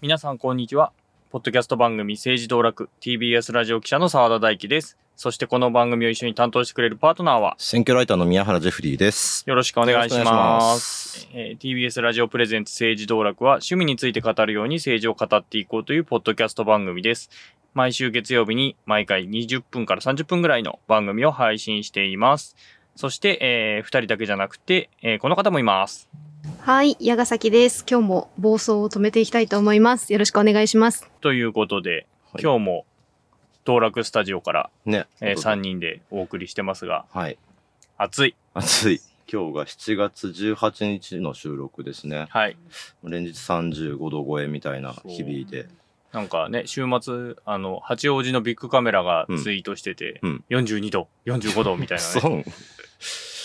皆さんこんにちは。ポッドキャスト番組政治道楽 TBS ラジオ記者の澤田大樹です。そしてこの番組を一緒に担当してくれるパートナーは選挙ライターの宮原ジェフリーです。よろしくお願いし。ますえー TBS ラジオプレゼンツ政治道楽は趣味について語るように政治を語っていこうというポッドキャスト番組です。毎週月曜日に毎回20分から30分ぐらいの番組を配信しています。そして、えー、二人だけじゃなくて、えーこの方もいます。はい、矢ヶ崎です。今日も暴走を止めていきたいと思います。よろしくお願いします。ということで、はい今日も道楽スタジオから、ね。え3人でお送りしてますが、はい。暑い。暑い。今日が7月18日の収録ですね。はい。連日35度超えみたいな日々で。なんかね、週末、あの、八王子のビッグカメラがツイートしてて、うん42度、45度みたいなね。そう。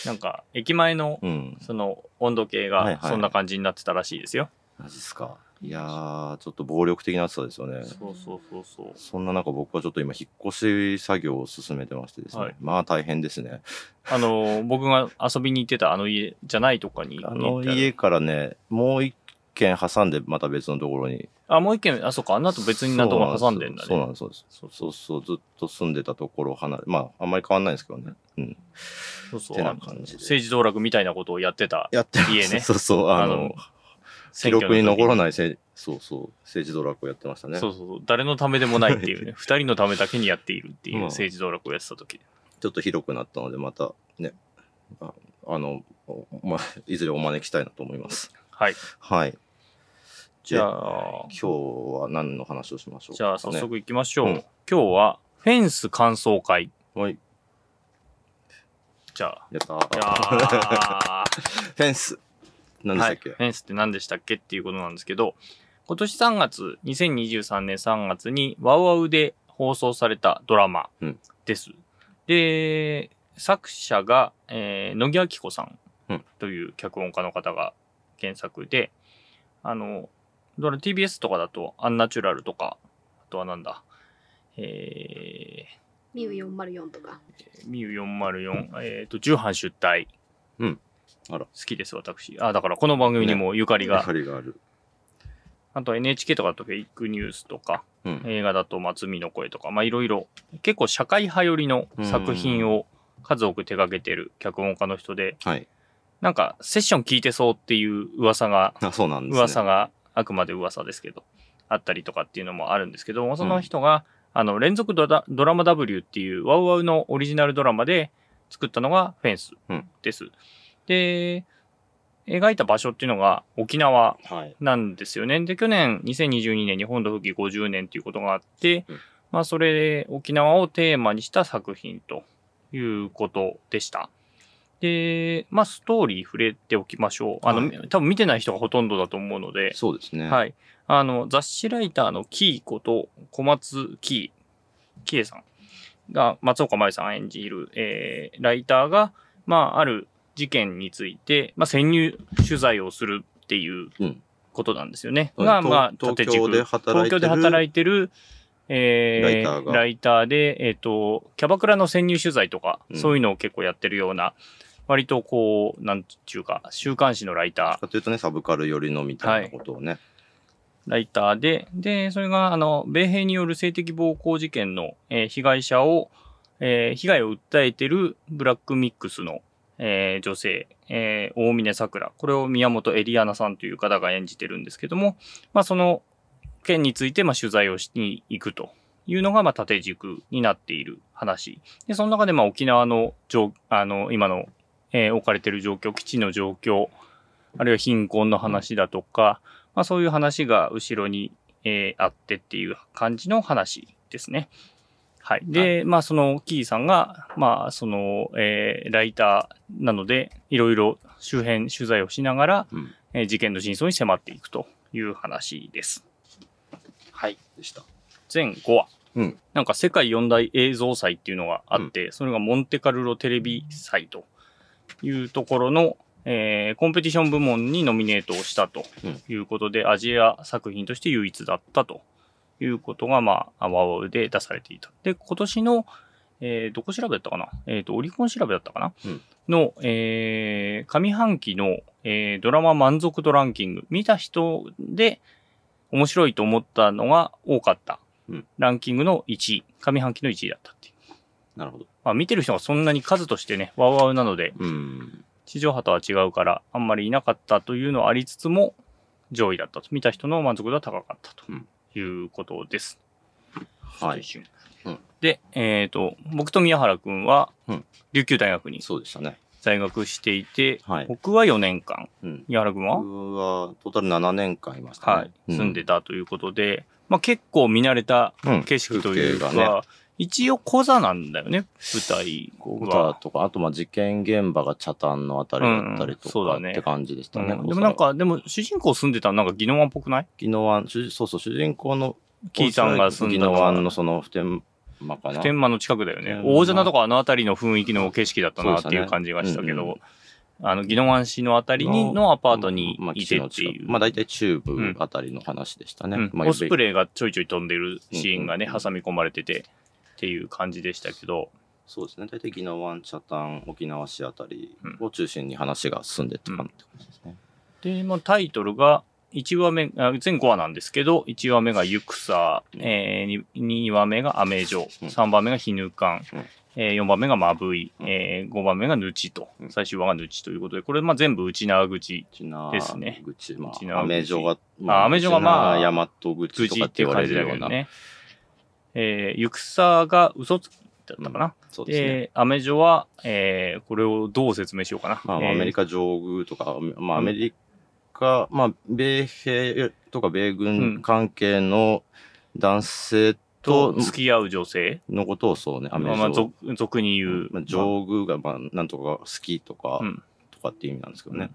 なんか、駅前の、うん。その、温度計がそんな感じになってたらしいですよ。マジっすか。いやー、ちょっと暴力的な暑さですよね。そうそうそうそう。そんな中僕はちょっと今引っ越し作業を進めてましてですね。はいまあ大変ですね。あの、僕が遊びに行ってたあの家じゃないとこに。あの家からね、もう一軒挟んでまた別のところに。あ、もう一軒、あ、そっか、あんなと別になとこ挟んでんだね。そうなんです、そうです。そうそうそう、ずっと住んでたところを離れ、まああんまり変わんないんですけどね。うん。そうそう。てなあの感じで政治道楽みたいなことをやってたやって そうそう、あの、記録に残らないせい、そうそう、政治ドラッグをやってましたね。そうそうそう。誰のためでもないっていうね。二人のためだけにやっているっていううん政治道楽をやってた時。ちょっと広くなったので、またね、ああの、おまあ、いずれお招きしたいなと思います。はい。はい。じゃであ、今日は何の話をしましょうか、ね。じゃあ早速行きましょう。うん今日は、フェンス感想会。はい。じゃあ、やった フェンス。何でしはい。たっけ、フェンスって何でしたっけっていうことなんですけど、今年3月、2023年3月に、ワウワウで放送されたドラマうんです。で、作者が、えー野木明子さんうんという脚本家の方が原作で、あの、ドラ TBS とかだと、アンナチュラルとか、あとはなんだ、えミュ404とか。ー、ミュ404、えっ、と、重版出題。うんあら好きです、私。あ、だからこの番組にもゆかりが、ゆかりがある。あと NHK とかだとフェイクニュースとか、うん。映画だと松見の声とか、まあいろいろ、結構社会派寄りの作品を数多く手掛けてる脚本家の人で、はい。なんかセッション聞いてそうっていう噂が、あ、そうなんですね。噂があくまで噂ですけど、あったりとかっていうのもあるんですけども、その人が、あの、連続ドラドラマ W っていうワウワウのオリジナルドラマで作ったのがフェンスうんです。で、描いた場所っていうのが沖縄はい。なんですよね。で、去年2022年に本土復帰50年ということがあって、うんまあそれで沖縄をテーマにした作品ということでした。で、まあストーリー触れておきましょう。あの、はい多分見てない人がほとんどだと思うので、そうですね。はい。あの、雑誌ライターのキーこと小松キー、キエさんが、松岡茉優さん演じる、えー、ライターが、まあ、ある事件について、まあ、潜入取材をするっていううんことなんですよね。うんが、まあ、東京で軸。東働いてる京で働いてる、えーライターがライターで、えっ、と、キャバクラの潜入取材とか、うんそういうのを結構やってるような、割とこう、なんちゅうか、週刊誌のライターかというとね、サブカル寄りのみたいなことをね。ライターで、で、それが、あの、米兵による性的暴行事件の、えー被害者を、えー被害を訴えてるブラックミックスの、えー女性、えー大峰桜。これを宮本エリアナさんという方が演じてるんですけども、まあ、その件について、まあ、取材をしに行くというのが、まあ、縦軸になっている話。で、その中で、まあ、沖縄の状、あの、今の、えー置かれている状況、基地の状況、あるいは貧困の話だとか、まあ、そういう話が後ろに、えーあってっていう感じの話ですね。はい。で、まあ、その、キーさんが、まあ、その、えーライターなので、いろいろ周辺取材をしながら、うん。えー事件の真相に迫っていくという話です。はい。でした。全5話。うん。なんか世界四大映像祭っていうのがあって、それがモンテカルロテレビ祭というところの、えーコンペティション部門にノミネートをしたということで、アジア作品として唯一だったということが、まあ、ワウワウで出されていた。で、今年の、えーどこ調べだったかな？えっ、と、オリコン調べだったかな、うん。の、えー上半期の、えードラマ満足度ランキング、見た人で面白いと思ったのが多かった、うん。ランキングの1位、上半期の1位だった。なるほど。まあ、見てる人がそんなに数としてね、ワウワウなので、うん。地上波とは違うから、あんまりいなかったというのはありつつも、上位だったと。見た人の満足度は高かったとうんいうことです。はい。うんで、えっ、と、僕と宮原くんはうん、琉球大学にそうでしたね。在学していて、はい僕は4年間、うん。宮原くんは、僕はトータル7年間いましたね。はい、住んでたということで、まあ結構見慣れたうん景色というか、風景がね一応小座なんだよね、舞台歌は。とか、あとまあ事件現場が茶炭のあたりだったりとかうんそうだねって感じでしたね。うんでもなんか、でも主人公住んでたのなんか宜野湾っぽくない？宜野湾、主そうそう、主人公のキーさんが住んだのは宜野湾のその普天間かな。普天間の近くだよね。うん大瀬とかあの辺りの雰囲気の景色だったなっていう感じがしたけうんうんど、あの、宜野湾市のあたりにのアパートにまあいてっていう。まあ大体中部あたりの話でしたね。うんまあオスプレイがちょいちょい飛んでるシーンがね、挟み込まれててっていう感じでしたけど、そうですね。大体宜野湾、茶炭、沖縄市あたりを中心に話が進んでって感じですね。で、まあ、タイトルが、1話目、あ全5話なんですけど、1話目がユクサ、えー、2, 話目がアメジョ、うん。3番目がヒヌカン、うん。えー、4番目がマブイ、うん。えー、5番目がヌチと、うん。最終話がヌチということで、これ、まあ、全部内縄口ですね。口、まあ、内縄口。アメ城が、あアメ城がまあ内縄大和口と口かって言わっていう感じれるような。ね。えー、ユクサが嘘つきだったかな？そうですね。で、アメジョは、えー、これをどう説明しようかな？まあ、えーアメリカ上空とか、まあ、アメリカ、まあ、米兵とか米軍関係の男性とと付き合う女性、のことをそうね、アメまあ、まあリカ俗俗に言う。まあ、上宮が、まあ、なんとか好きとか、うんとかっていう意味なんですけどね。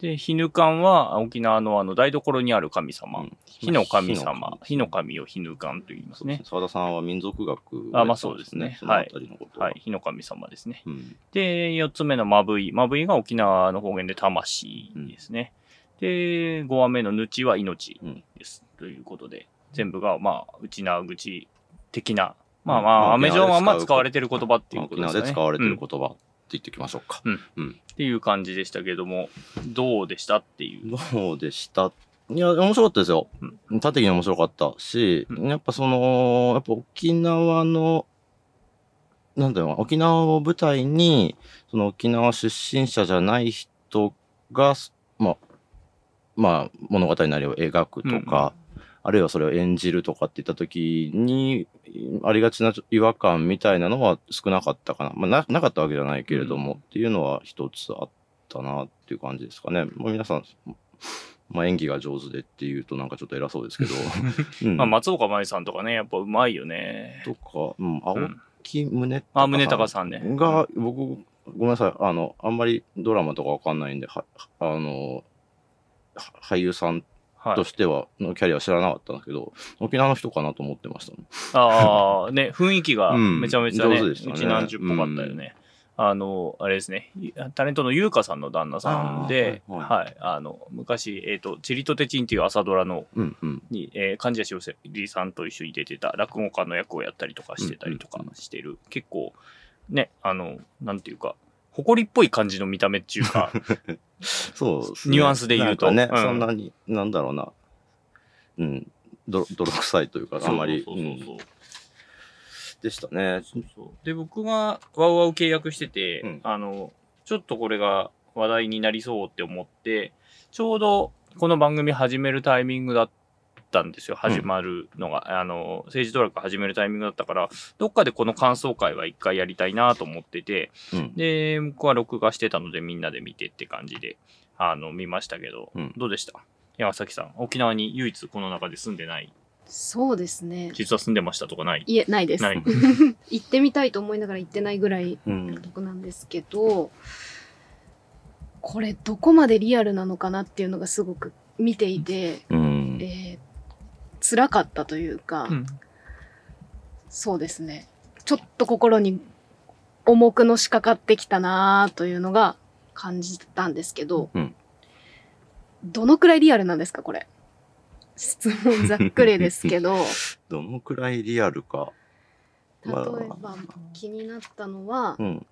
で、ヒヌカンは沖縄のあの台所にある神様。うん火の神様。火火のの神をヒヌカンと言いますね。澤田さんは民族学あまあそうですねそのあたりのことははい。火の神様ですね。うんで、四つ目のマブイ。マブイが沖縄の方言で魂ですね。で、五話目のヌチは命です。ということで、全部が、まあ、内縄口的な、まあままああ、アメジョンはまあ使われてる言葉っていうこと沖ですかね。縄で使われてるうん言葉って言っておきましょうか。うんうんっていう感じでしたけども、どうでしたっていう。どうでした？いや、面白かったですよ。縦的に面白かったし、うんやっぱその、やっぱ沖縄の、なんだろうな、沖縄を舞台に、その沖縄出身者じゃない人が、まあ、まあ、物語なりを描くとか、あるいはそれを演じるとかって言った時に、ありがちな違和感みたいなのは少なかったかな。まあ、ななかったわけじゃないけれども、うんっていうのは一つあったなっていう感じですかね。もう皆さん、まあ、演技が上手でっていうとなんかちょっと偉そうですけど。うんまあ、松岡茉優さんとかね、やっぱうまいよね。とか、うん、青うん木宗隆あ、宗隆さんね。が、僕、ごめんなさい、あの、あんまりドラマとかわかんないんで、は、あの、は俳優さんはいと。しては、のキャリアは知らなかったんだけど、沖縄の人かなと思ってましたね。ああ、ね、雰囲気がうんめちゃめちゃね、上手でしたねうちなんじゅっぽかったよね。あの、あれですね、タレントの優香さんの旦那さんで、はいはい、あの、昔、えっ、と、チリとテチンっていう朝ドラの、うんうん。に、えー、患者しおせりさんと一緒に出てた落語家の役をやったりとかしてたりとかうんうんしてる、結構、ね、あの、なんていうか、誇りっぽい感じの見た目っていうか、そうニュアンスで言うと。ね、うん。そんなに、なんだろうな、うん、ど泥臭いというか、あんまり、でしたね。で、僕がワウワウ契約してて、うん。あの、ちょっとこれが話題になりそうって思って、ちょうどこの番組始めるタイミングだったんですよ。始まるのが、あの、政治ドラッグ始めるタイミングだったから、どっかでこの感想会は一回やりたいなと思ってて、うん。で、僕は録画してたのでみんなで見てって感じで、あの、見ましたけど、うんどうでした？山崎さん、沖縄に唯一この中で住んでない、そうですね。実は住んでましたとかない？いえ、ないです。ない。行ってみたいと思いながら行ってないぐらいうんのとこなんですけど、これどこまでリアルなのかなっていうのがすごく見ていて、うん。えー辛かったというか、うんそうですね。ちょっと心に重くのしかかってきたなというのが感じたんですけど、うんどのくらいリアルなんですか、これ？質問ざっくりですけど、どのくらいリアルか。例えば気になったのは、うん。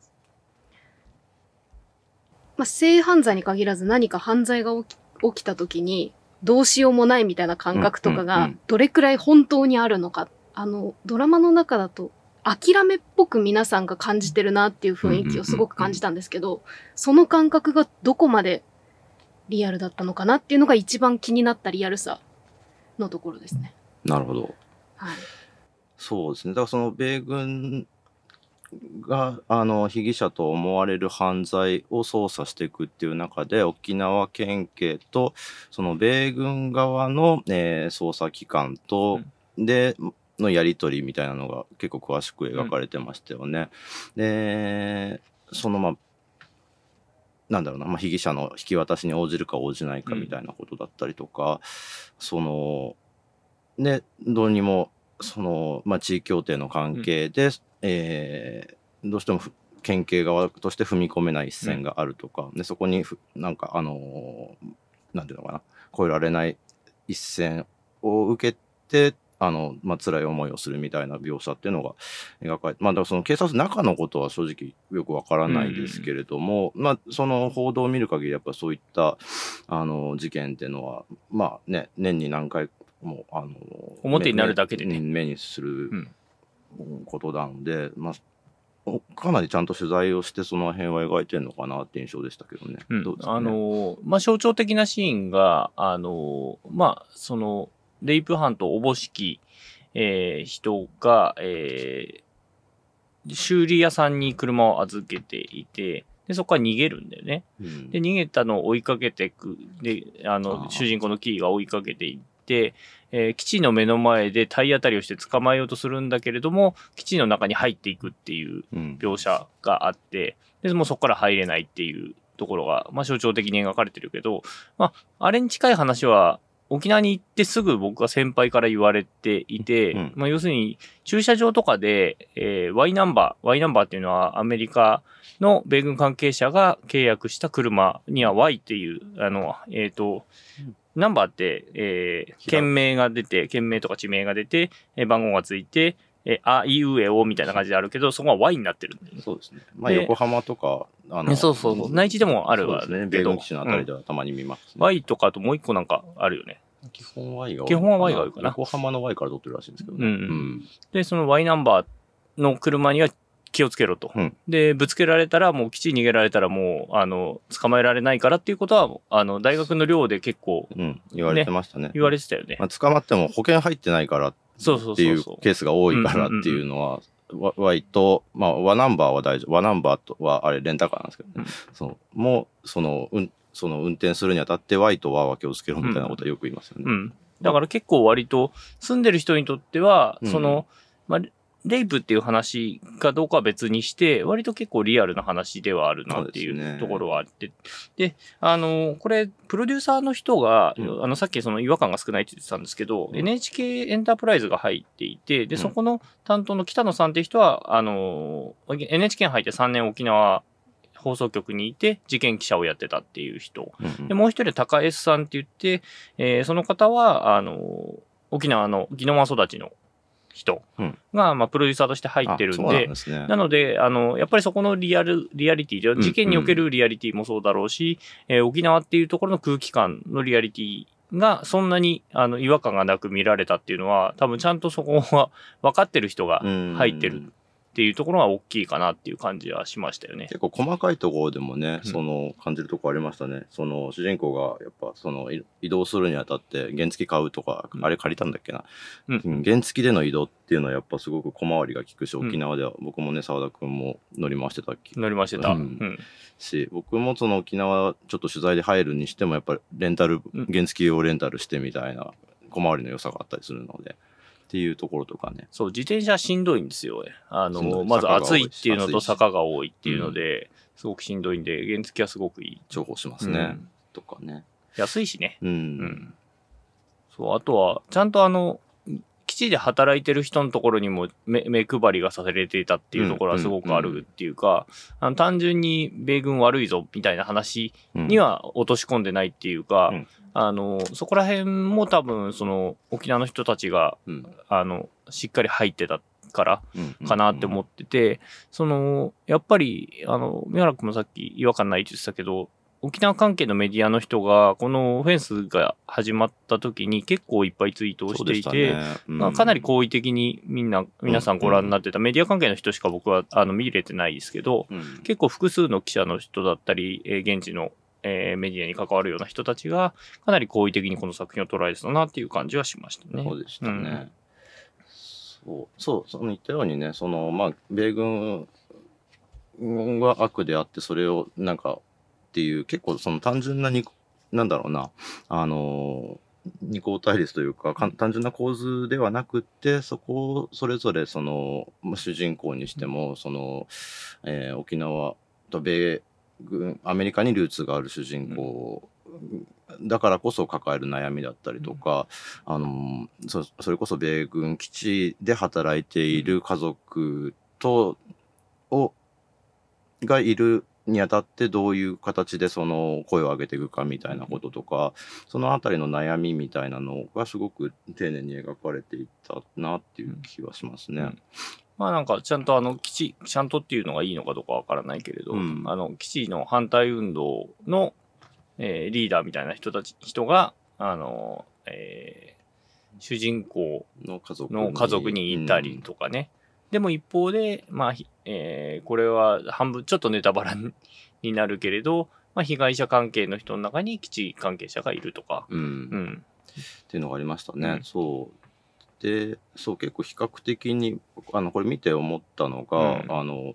まあ、性犯罪に限らず何か犯罪が起き起きた時にどうしようもないみたいな感覚とかがどれくらい本当にあるのか、あのドラマの中だと諦めっぽく皆さんが感じてるなっていう雰囲気をすごく感じたんですけど、その感覚がどこまでリアルだったのかなっていうのが一番気になったリアルさのところですね。なるほど。はい。そうですね。だからその米軍が、あの、被疑者と思われる犯罪を捜査していくっていう中で、沖縄県警と、その米軍側の、えー捜査機関と、で、のやりとりみたいなのが結構詳しく描かれてましたよね。で、そのまあ、なんだろうな、まあ、被疑者の引き渡しに応じるか応じないかみたいなことだったりとか、その、ね、どうにも、その、まあ、地位協定の関係で、えーどうしてもふ県警側として踏み込めない一線があるとか、でそこにふなんかあのーなんていうのかな越えられない一線を受けてあの、まあ辛い思いをするみたいな描写っていうのが描かれてまあだからその警察の中のことは正直よくわからないですけれども、まあその報道を見る限りやっぱそういったあの事件っていうのはまあね年に何回もあの表になるだけでね目目にするうんことなので、まあおかなりちゃんと取材をしてその辺は描いてるのかなって印象でしたけどね。あの、まあ、象徴的なシーンが、あの、まあ、その、レイプ犯とおぼしき、えー人が、えー修理屋さんに車を預けていて、で、そこから逃げるんだよね。うんで、逃げたのを追いかけていく。で、ああの、ー主人公のキーが追いかけていって、えー基地の目の前で体当たりをして捕まえようとするんだけれども、基地の中に入っていくっていううん。描写があって、で、もうそこから入れないっていうところが、まあ象徴的に描かれてるけど、まあ、あれに近い話は、沖縄に行ってすぐ僕は先輩から言われていて、うん。まあ要するに駐車場とかで、えー Y ナンバー、Y ナンバーっていうのはアメリカの米軍関係者が契約した車には Y っていう、あの、えっ、と、ナンバーって、えー、県名が出て、県名とか地名が出て、えー番号がついて、えーあ、いうえおみたいな感じであるけど、そこは Y になってる。そうですね。まあで横浜とか、あねそうそうそう内地でもあるわそうですね。米軍基地のあたりではたまに見ます、ね Y とかあともう一個なんかあるよね。基本 Y が基本は Y が多いかな横浜の Y から取ってるらしいんですけどね。うんうんで、その Y ナンバーの車には気をつけろと。うんで、ぶつけられたら、もう基地に逃げられたらもう、あの、捕まえられないからっていうことは、あの、大学の寮で結構うん。うん。言われてましたね。言われてたよね。まあ、捕まっても保険入ってないからっていう。ケースが多いからっていうのは、わ Y と、まあ、和ナンバーは大丈夫。和ナンバーとは、あれ、レンタカーなんですけどね。うんそう。もう、その、うん、その運転するにあたって Y と和は気をつけろみたいなことはよく言いますよね。うん。だから結構割と、住んでる人にとっては、うんその、まあ、レイプっていう話かどうかは別にして、割と結構リアルな話ではあるなっていそうところはあって。であの、これ、プロデューサーの人が、うん。あの、さっきその違和感が少ないって言ってたんですけど、うん。NHK エンタープライズが入っていて、で、うん。そこの担当の北野さんって人は、あの、NHK に入って3年沖縄放送局にいて、事件記者をやってたっていう人。うんうん。で、もう一人、高 S さんって言って、えーその方は、あの、沖縄の宜野湾育ちの人うん。が、まあ、プロデューサーとして入ってるんで、ですね。なので、あの、やっぱりそこのリアル、リアリティ事件におけるリアリティもそうだろうし、えー沖縄っていうところの空気感のリアリティがそんなにあの違和感がなく見られたっていうのは、多分ちゃんとそこは分かってる人がうん入ってるっていうところが大きいかなっていう感じはしましたよね。結構細かいところでもね、うん。その感じるところありましたね。その主人公がやっぱそのい移動するにあたって原付買うとか、うん。あれ借りたんだっけな、うん。うん原付での移動っていうのはやっぱすごく小回りが利くし、うん。沖縄では僕もね、澤田君も乗り回してたっけ。乗りましてた。し、僕もその沖縄ちょっと取材で入るにしてもやっぱりレンタル、うん。原付をレンタルしてみたいな小回りの良さがあったりするので、っていうところとかね。そう、自転車しんどいんですよ。あの、まず暑いっていうのとし坂が多いっていうので、すごくしんどいんで、原付はすごくいい。重宝しますね。うんとかね。安いしね。うん。うん。そう、あとは、ちゃんとあの、基地で働いてる人のところにも目目配りがされていたっていうところはすごくあるっていうか、あの単純に米軍悪いぞみたいな話うんには落とし込んでないっていうか、うんあの、そこら辺も多分、その、沖縄の人たちが、うん。あの、しっかり入ってたっからうん。かなって思ってて、その、やっぱり、あの、宮原君もさっき違和感ないって言ってたけど、沖縄関係のメディアの人が、このフェンスが始まった時に結構いっぱいツイートをしていて、ね。うん。まあ、かなり好意的にみんな、皆さんご覧になってた、メディア関係の人しか僕はあの見れてないですけど、うん。結構複数の記者の人だったり、えー現地の、えーメディアに関わるような人たちが、かなり好意的にこの作品を捉えてたなっていう感じはしましたね。そうでしたね。そう、そう、その言ったようにね、その、まあ、米軍は悪であって、それをなんかっていう、結構その単純なに、なんだろうな、あの、二項対立というか単純な構図ではなくってそこをそれぞれそのまあ主人公にしてもその、えー沖縄と米軍アメリカにルーツがある主人公だからこそ抱える悩みだったりとか、あのそそれこそ米軍基地で働いている家族とをがいるにあたってどういう形でその声を上げていくかみたいなこととかそのあたりの悩みみたいなのがすごく丁寧に描かれていったなっていう気はしますね。うんまあなんかちゃんとあの基地、ちゃんとっていうのがいいのかどうかわからないけれど、うんあの基地の反対運動の、えーリーダーみたいな人たち、人が、あの、えー主人公の家族の家族にいたりとかね。でも一方で、まあ、ひえーこれは半分、ちょっとネタバラになるけれど、まあ、被害者関係の人の中に基地関係者がいるとか、うん、ううんん。っていうのがありましたね。うんそう。で、そう、結構比較的に、あの、これ見て思ったのが、うんあの、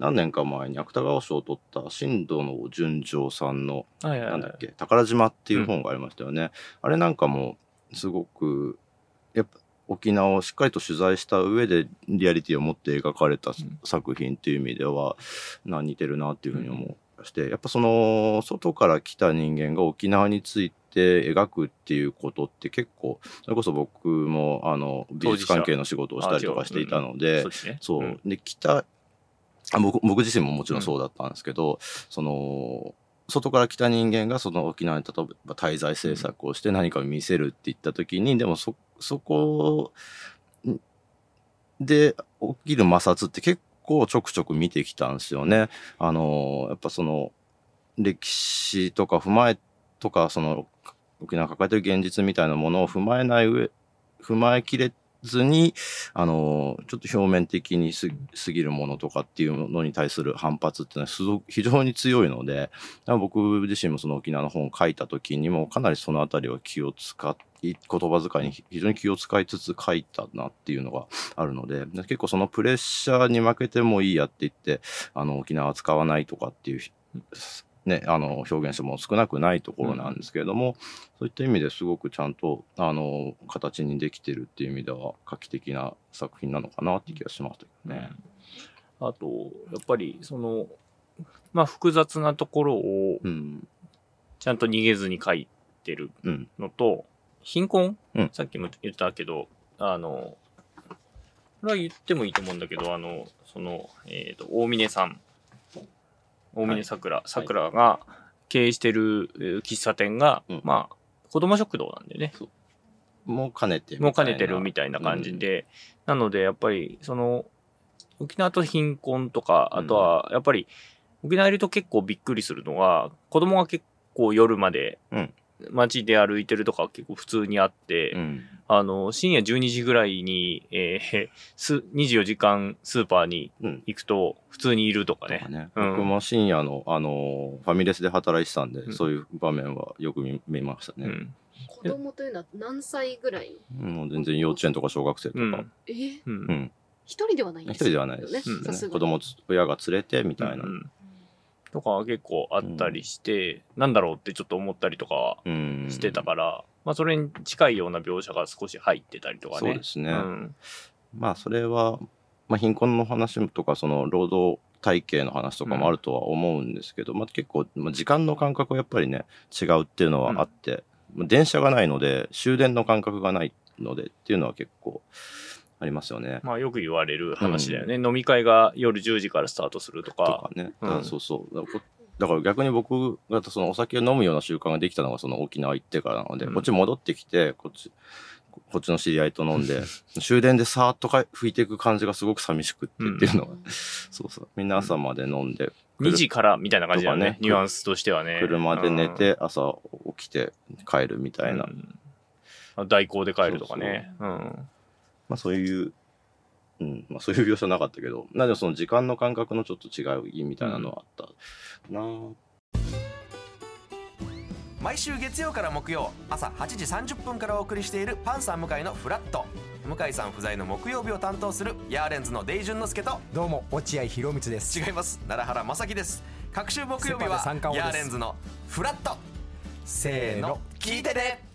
何年か前に芥川賞を取った新藤の純情さんの、はいはいはいなんだっけ、宝島っていう本がありましたよね。あれなんかも、すごく、やっぱ、沖縄をしっかりと取材した上でリアリティを持って描かれたん。作品っていう意味では、な似てるなっていうふうに思いまして、やっぱその外から来た人間が沖縄について描くっていうことって結構それこそ僕もあの美術関係の仕事をしたりとかしていたのでそうですね。そう、ん。で北あ僕僕自身ももちろんそうだったんですけど、その外から来た人間がその沖縄に例えば滞在政策をして何かを見せるって言った時に、でもそそこで起きる摩擦って結構ちょくちょく見てきたんですよね。あのやっぱその歴史とか踏まえとかその沖縄抱えてる現実みたいなものを踏まえない上踏まえきれずにあのちょっと表面的にす過ぎるものとかっていうのに対する反発っていうのはすごく非常に強いので僕自身もその沖縄の本を書いた時にもかなりそのあたりは気を使い言葉遣いに非常に気を使いつつ書いたなっていうのがあるので結構そのプレッシャーに負けてもいいやって言ってあの沖縄使わないとかっていうね、あの表現者も少なくないところなんですけれども、そういった意味ですごくちゃんとあの形にできてるっていう意味では画期的な作品なのかなって気がしましたけどね。あと、やっぱり、その、まあ、複雑なところをうん、ちゃんと逃げずに書いてるうん、のと、貧困、うん。さっきも言ったけど、あの、これは言ってもいいと思うんだけど、あの、その、えっ、と、大峰さん、大峰桜、桜が経営してるえー喫茶店が、うん。まあ、子供食堂なんでね、もう兼ねてみたいな。もう兼ねてるみたいな感じで、なのでやっぱりその沖縄と貧困とかあとはやっぱり沖縄いると結構びっくりするのは子供が結構夜までうん街で歩いてるとか結構普通にあって、うん。あの深夜12時ぐらいに、えー す24時間スーパーにうん。行くと普通にいるとかね。とか。ね。うん。僕も深夜のあのファミレスで働いてたんで、うん。そういう場面はよく見見ましたね。うん。子供というのは何歳ぐらい？もう全然幼稚園とか小学生とか、うん。え？ーうん。うん。一人ではないんです一人ではないです、ね子供つ親が連れてみたいな。うんとかは結構あったりして、なんだろうってちょっと思ったりとかしてたから、まあそれに近いような描写が少し入ってたりとかね。そうですね。うん。まあそれは、まあ、貧困の話とかその労働体系の話とかもあるとは思うんですけど、まあ、結構まあ時間の感覚はやっぱりね違うっていうのはあって、まあ電車がないので終電の感覚がないのでっていうのは結構ありますよね。まあよく言われる話だよね。飲み会が夜10時からスタートするととかか。ね、うん。そうそう。だから逆に僕がそのお酒を飲むような習慣ができたのがその沖縄行ってからなので、うん。こっち戻ってきてこっちこっちの知り合いと飲んで、終電でさーっとか吹いていく感じがすごく寂しくってっていうのは、そうそう。みんな朝まで飲んで、2時からみたいな感じだよね。ねニュアンスとしてはね。車で寝て、朝起きて帰るみたいな。うん。代行で帰るとかね。うんまあそういう、うん、まあそういう描写なかったけど、なんでその時間の感覚のちょっと違いみたいなのはあったな。ぁ毎週月曜から木曜朝8時30分からお送りしているパンサー向井のフラット。向井さん不在の木曜日を担当するヤーレンズのデイジュンの之介とどうも落合博満です。違います。奈良原正樹です。各週木曜日はヤーレンズのフラット。せーの聞いてね